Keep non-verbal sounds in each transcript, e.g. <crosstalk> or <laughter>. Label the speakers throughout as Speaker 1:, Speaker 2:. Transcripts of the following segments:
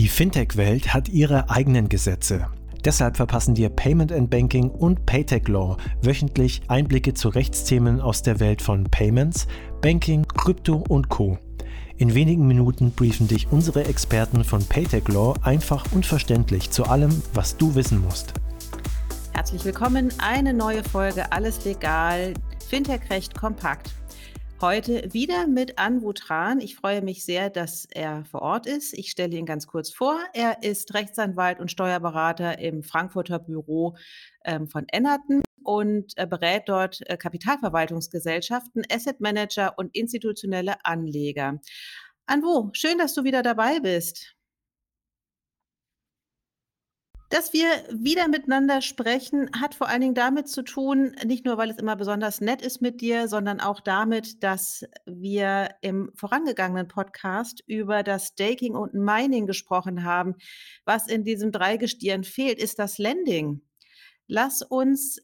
Speaker 1: Die Fintech-Welt hat ihre eigenen Gesetze. Deshalb verpassen dir Payment and Banking und Paytech Law wöchentlich Einblicke zu Rechtsthemen aus der Welt von Payments, Banking, Krypto und Co. In wenigen Minuten briefen dich unsere Experten von Paytech Law einfach und verständlich zu allem, was du wissen musst.
Speaker 2: Herzlich willkommen, eine neue Folge Alles Legal, Fintech-Recht kompakt. Heute wieder mit Anwu Tran. Ich freue mich sehr, dass er vor Ort ist. Ich stelle ihn ganz kurz vor. Er ist Rechtsanwalt und Steuerberater im Frankfurter Büro ähm, von Ennerton und äh, berät dort äh, Kapitalverwaltungsgesellschaften, Asset Manager und institutionelle Anleger. Anwu, schön, dass du wieder dabei bist. Dass wir wieder miteinander sprechen, hat vor allen Dingen damit zu tun, nicht nur, weil es immer besonders nett ist mit dir, sondern auch damit, dass wir im vorangegangenen Podcast über das Staking und Mining gesprochen haben. Was in diesem Dreigestirn fehlt, ist das Lending. Lass uns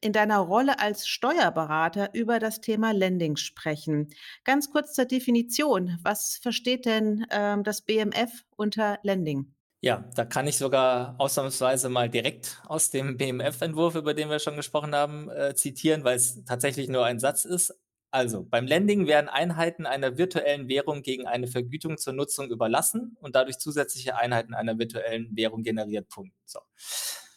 Speaker 2: in deiner Rolle als Steuerberater über das Thema Lending sprechen. Ganz kurz zur Definition. Was versteht denn ähm, das BMF unter Lending?
Speaker 3: Ja, da kann ich sogar ausnahmsweise mal direkt aus dem BMF-Entwurf, über den wir schon gesprochen haben, äh, zitieren, weil es tatsächlich nur ein Satz ist. Also, beim Lending werden Einheiten einer virtuellen Währung gegen eine Vergütung zur Nutzung überlassen und dadurch zusätzliche Einheiten einer virtuellen Währung generiert. Punkt. So.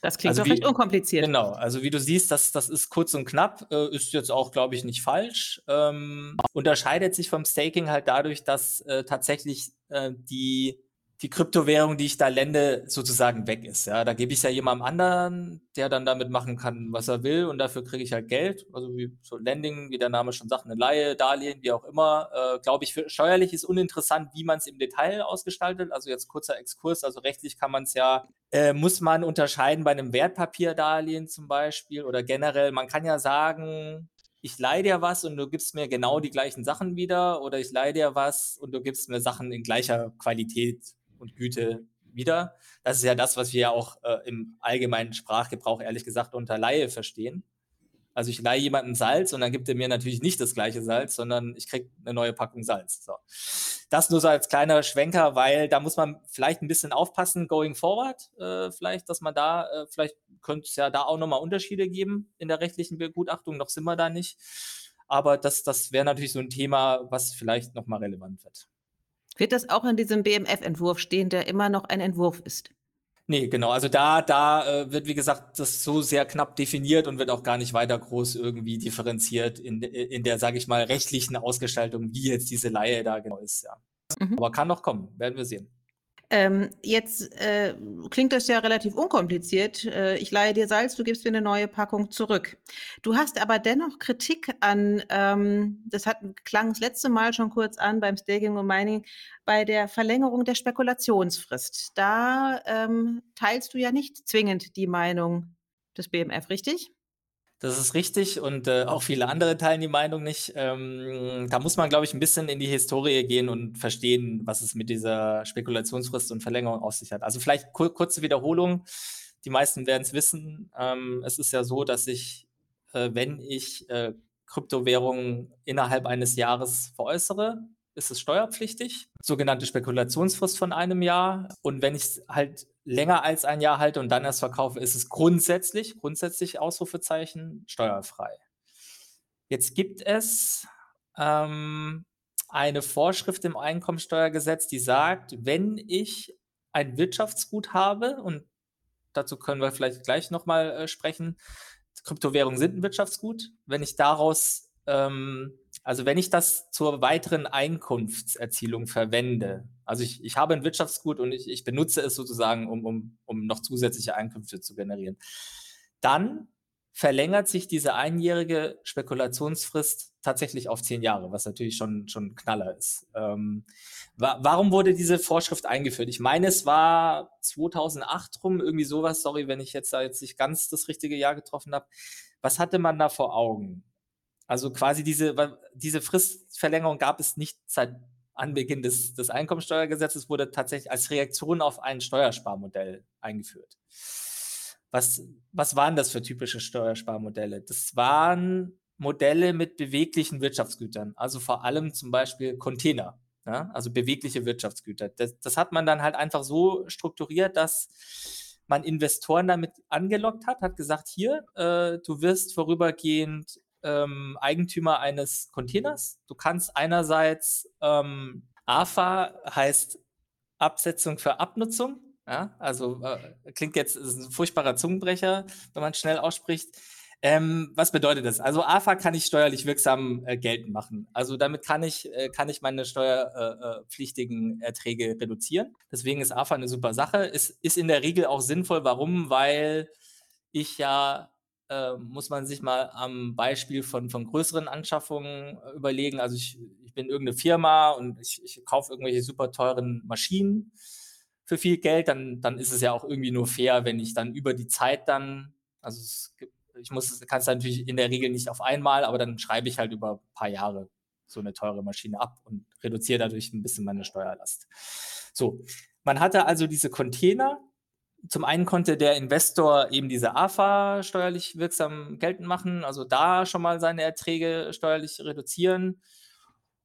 Speaker 2: Das klingt also doch recht unkompliziert.
Speaker 3: Genau, also wie du siehst, das, das ist kurz und knapp, äh, ist jetzt auch, glaube ich, nicht falsch. Ähm, unterscheidet sich vom Staking halt dadurch, dass äh, tatsächlich äh, die die Kryptowährung, die ich da lende, sozusagen weg ist. Ja, da gebe ich ja jemandem anderen, der dann damit machen kann, was er will, und dafür kriege ich halt Geld. Also wie so Lending, wie der Name schon sagt, eine Leihe, Darlehen, wie auch immer. Äh, Glaube ich, für, steuerlich ist uninteressant, wie man es im Detail ausgestaltet. Also jetzt kurzer Exkurs. Also rechtlich kann man es ja, äh, muss man unterscheiden bei einem Wertpapierdarlehen zum Beispiel oder generell. Man kann ja sagen, ich leihe dir was und du gibst mir genau die gleichen Sachen wieder oder ich leihe dir was und du gibst mir Sachen in gleicher Qualität und Güte wieder. Das ist ja das, was wir ja auch äh, im allgemeinen Sprachgebrauch ehrlich gesagt unter Laie verstehen. Also ich leihe jemandem Salz und dann gibt er mir natürlich nicht das gleiche Salz, sondern ich kriege eine neue Packung Salz. So. Das nur so als kleiner Schwenker, weil da muss man vielleicht ein bisschen aufpassen, going forward, äh, vielleicht, dass man da, äh, vielleicht könnte es ja da auch nochmal Unterschiede geben in der rechtlichen Begutachtung, noch sind wir da nicht. Aber das, das wäre natürlich so ein Thema, was vielleicht nochmal relevant wird.
Speaker 2: Wird das auch in diesem BMF-Entwurf stehen, der immer noch ein Entwurf ist?
Speaker 3: Nee, genau. Also da, da äh, wird, wie gesagt, das so sehr knapp definiert und wird auch gar nicht weiter groß irgendwie differenziert in, in der, sage ich mal, rechtlichen Ausgestaltung, wie jetzt diese Laie da genau ist, ja. Mhm. Aber kann noch kommen, werden wir sehen.
Speaker 2: Ähm, jetzt äh, klingt das ja relativ unkompliziert. Äh, ich leihe dir Salz, du gibst mir eine neue Packung zurück. Du hast aber dennoch Kritik an, ähm, das hat, klang das letzte Mal schon kurz an beim Staking und Mining, bei der Verlängerung der Spekulationsfrist. Da ähm, teilst du ja nicht zwingend die Meinung des BMF, richtig?
Speaker 3: Das ist richtig und äh, auch viele andere teilen die Meinung nicht. Ähm, da muss man, glaube ich, ein bisschen in die Historie gehen und verstehen, was es mit dieser Spekulationsfrist und Verlängerung auf sich hat. Also vielleicht kur kurze Wiederholung. Die meisten werden es wissen. Ähm, es ist ja so, dass ich, äh, wenn ich äh, Kryptowährungen innerhalb eines Jahres veräußere, ist es steuerpflichtig. Sogenannte Spekulationsfrist von einem Jahr. Und wenn ich halt länger als ein Jahr halte und dann erst verkaufe, ist es grundsätzlich, grundsätzlich Ausrufezeichen, steuerfrei. Jetzt gibt es ähm, eine Vorschrift im Einkommensteuergesetz, die sagt, wenn ich ein Wirtschaftsgut habe, und dazu können wir vielleicht gleich nochmal äh, sprechen, Kryptowährungen sind ein Wirtschaftsgut, wenn ich daraus ähm, also wenn ich das zur weiteren Einkunftserzielung verwende, also ich, ich habe ein Wirtschaftsgut und ich, ich benutze es sozusagen, um, um, um noch zusätzliche Einkünfte zu generieren, dann verlängert sich diese einjährige Spekulationsfrist tatsächlich auf zehn Jahre, was natürlich schon, schon Knaller ist. Ähm, wa warum wurde diese Vorschrift eingeführt? Ich meine, es war 2008 rum, irgendwie sowas, sorry, wenn ich jetzt da jetzt nicht ganz das richtige Jahr getroffen habe. Was hatte man da vor Augen? Also quasi diese, diese Fristverlängerung gab es nicht seit Anbeginn des, des Einkommensteuergesetzes, wurde tatsächlich als Reaktion auf ein Steuersparmodell eingeführt. Was, was waren das für typische Steuersparmodelle? Das waren Modelle mit beweglichen Wirtschaftsgütern, also vor allem zum Beispiel Container. Ja? Also bewegliche Wirtschaftsgüter. Das, das hat man dann halt einfach so strukturiert, dass man Investoren damit angelockt hat, hat gesagt, hier, äh, du wirst vorübergehend ähm, Eigentümer eines Containers. Du kannst einerseits ähm, AFA heißt Absetzung für Abnutzung. Ja, also äh, klingt jetzt ein furchtbarer Zungenbrecher, wenn man schnell ausspricht. Ähm, was bedeutet das? Also AFA kann ich steuerlich wirksam äh, geltend machen. Also damit kann ich, äh, kann ich meine steuerpflichtigen äh, äh Erträge reduzieren. Deswegen ist AFA eine super Sache. Es ist in der Regel auch sinnvoll. Warum? Weil ich ja, äh, muss man sich mal am Beispiel von, von größeren Anschaffungen äh, überlegen. Also ich, ich bin irgendeine Firma und ich, ich kaufe irgendwelche super teuren Maschinen für viel Geld, dann, dann ist es ja auch irgendwie nur fair, wenn ich dann über die Zeit dann, also es gibt ich muss, kann es natürlich in der Regel nicht auf einmal, aber dann schreibe ich halt über ein paar Jahre so eine teure Maschine ab und reduziere dadurch ein bisschen meine Steuerlast. So, man hatte also diese Container. Zum einen konnte der Investor eben diese AFA steuerlich wirksam geltend machen, also da schon mal seine Erträge steuerlich reduzieren.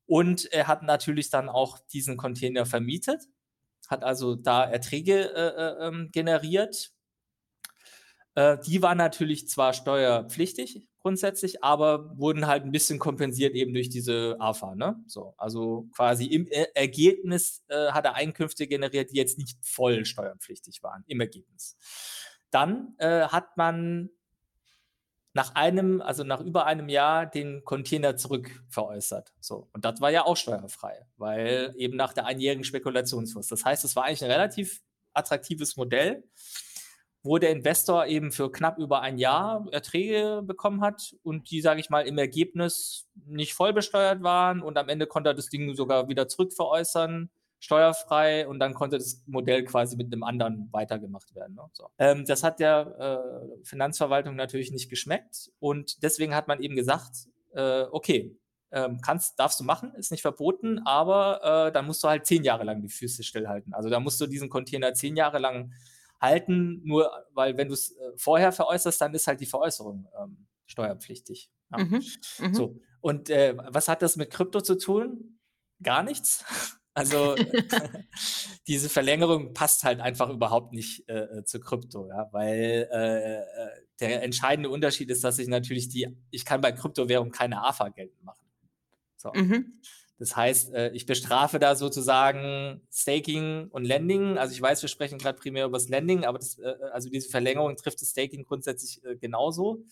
Speaker 3: Und er hat natürlich dann auch diesen Container vermietet, hat also da Erträge äh, äh, ähm, generiert äh, die waren natürlich zwar steuerpflichtig grundsätzlich, aber wurden halt ein bisschen kompensiert eben durch diese AFA. Ne? So, also quasi im er Ergebnis äh, hat er Einkünfte generiert, die jetzt nicht voll steuerpflichtig waren, im Ergebnis. Dann äh, hat man nach einem, also nach über einem Jahr den Container zurückveräußert. So. Und das war ja auch steuerfrei, weil eben nach der einjährigen Spekulationsfrist. Das heißt, es war eigentlich ein relativ attraktives Modell wo der Investor eben für knapp über ein Jahr Erträge bekommen hat und die, sage ich mal, im Ergebnis nicht voll besteuert waren und am Ende konnte er das Ding sogar wieder zurückveräußern, steuerfrei und dann konnte das Modell quasi mit einem anderen weitergemacht werden. Ne? So. Ähm, das hat der äh, Finanzverwaltung natürlich nicht geschmeckt und deswegen hat man eben gesagt, äh, okay, ähm, kannst, darfst du machen, ist nicht verboten, aber äh, dann musst du halt zehn Jahre lang die Füße stillhalten. Also da musst du diesen Container zehn Jahre lang halten, nur weil wenn du es äh, vorher veräußerst, dann ist halt die Veräußerung ähm, steuerpflichtig. Ja. Mhm, mhm. So. Und äh, was hat das mit Krypto zu tun? Gar nichts. <laughs> Also <laughs> diese Verlängerung passt halt einfach überhaupt nicht äh, äh, zu Krypto, ja, weil äh, äh, der entscheidende Unterschied ist, dass ich natürlich die, ich kann bei Kryptowährung keine AFA geltend machen. So. Mhm. Das heißt, äh, ich bestrafe da sozusagen Staking und Lending. Also ich weiß, wir sprechen gerade primär über das Lending, aber das, äh, also diese Verlängerung trifft das Staking grundsätzlich äh, genauso.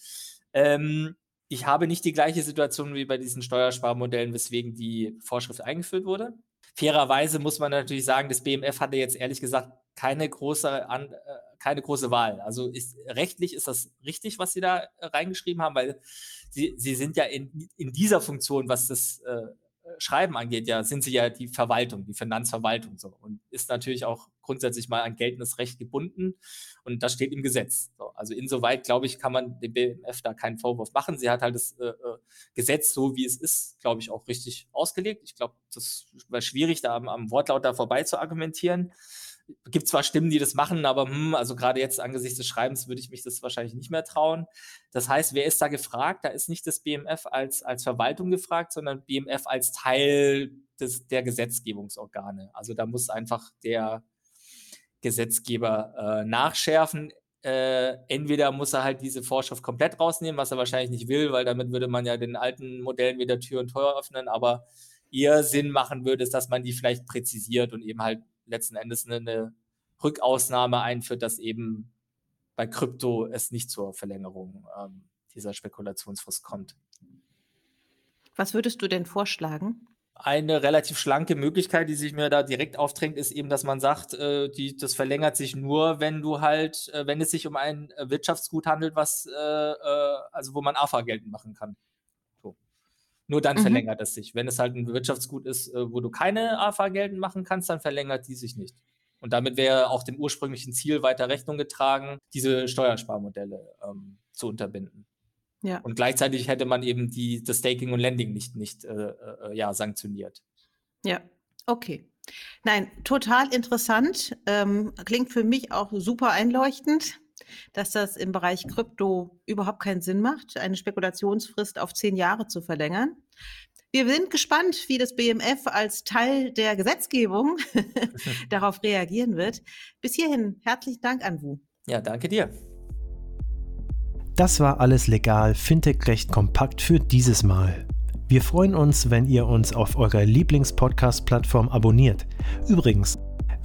Speaker 3: Ähm, ich habe nicht die gleiche Situation wie bei diesen Steuersparmodellen, weswegen die Vorschrift eingeführt wurde. Fairerweise muss man natürlich sagen, das BMF hatte jetzt ehrlich gesagt keine große, an, keine große Wahl. Also ist, rechtlich ist das richtig, was sie da reingeschrieben haben, weil sie, sie sind ja in, in dieser Funktion, was das äh, Schreiben angeht, ja, sind sie ja die Verwaltung, die Finanzverwaltung so und ist natürlich auch grundsätzlich mal an geltendes Recht gebunden und das steht im Gesetz. So, also insoweit, glaube ich, kann man dem BMF da keinen Vorwurf machen. Sie hat halt das äh, äh, Gesetz, so wie es ist, glaube ich, auch richtig ausgelegt. Ich glaube, das war schwierig, da am, am Wortlaut da vorbei zu argumentieren gibt zwar Stimmen, die das machen, aber hm, also gerade jetzt angesichts des Schreibens würde ich mich das wahrscheinlich nicht mehr trauen. Das heißt, wer ist da gefragt? Da ist nicht das BMF als, als Verwaltung gefragt, sondern BMF als Teil des, der Gesetzgebungsorgane. Also da muss einfach der Gesetzgeber äh, nachschärfen. Äh, entweder muss er halt diese Vorschrift komplett rausnehmen, was er wahrscheinlich nicht will, weil damit würde man ja den alten Modellen wieder Tür und Tor öffnen, aber eher Sinn machen würde, ist, dass man die vielleicht präzisiert und eben halt letzten Endes eine, eine Rückausnahme einführt, dass eben bei Krypto es nicht zur Verlängerung ähm, dieser Spekulationsfrist kommt.
Speaker 2: Was würdest du denn vorschlagen?
Speaker 3: Eine relativ schlanke Möglichkeit, die sich mir da direkt aufdrängt, ist eben, dass man sagt, äh, die, das verlängert sich nur, wenn du halt, äh, wenn es sich um ein Wirtschaftsgut handelt, was, äh, äh, also wo man AFA geltend machen kann. Nur dann mhm. verlängert es sich. Wenn es halt ein Wirtschaftsgut ist, äh, wo du keine AFA geltend machen kannst, dann verlängert die sich nicht. Und damit wäre auch dem ursprünglichen Ziel weiter Rechnung getragen, diese Steuersparmodelle ähm, zu unterbinden. Ja. Und gleichzeitig hätte man eben die, das Staking und Lending nicht, nicht äh, äh, ja, sanktioniert.
Speaker 2: Ja, okay. Nein, total interessant. Ähm, klingt für mich auch super einleuchtend dass das im Bereich Krypto überhaupt keinen Sinn macht, eine Spekulationsfrist auf zehn Jahre zu verlängern. Wir sind gespannt, wie das BMF als Teil der Gesetzgebung <laughs> <laughs> darauf reagieren wird. Bis hierhin herzlichen Dank an Wu.
Speaker 3: Ja, danke dir.
Speaker 1: Das war alles legal, Fintech-Recht kompakt für dieses Mal. Wir freuen uns, wenn ihr uns auf eurer Lieblings-Podcast-Plattform abonniert. Übrigens,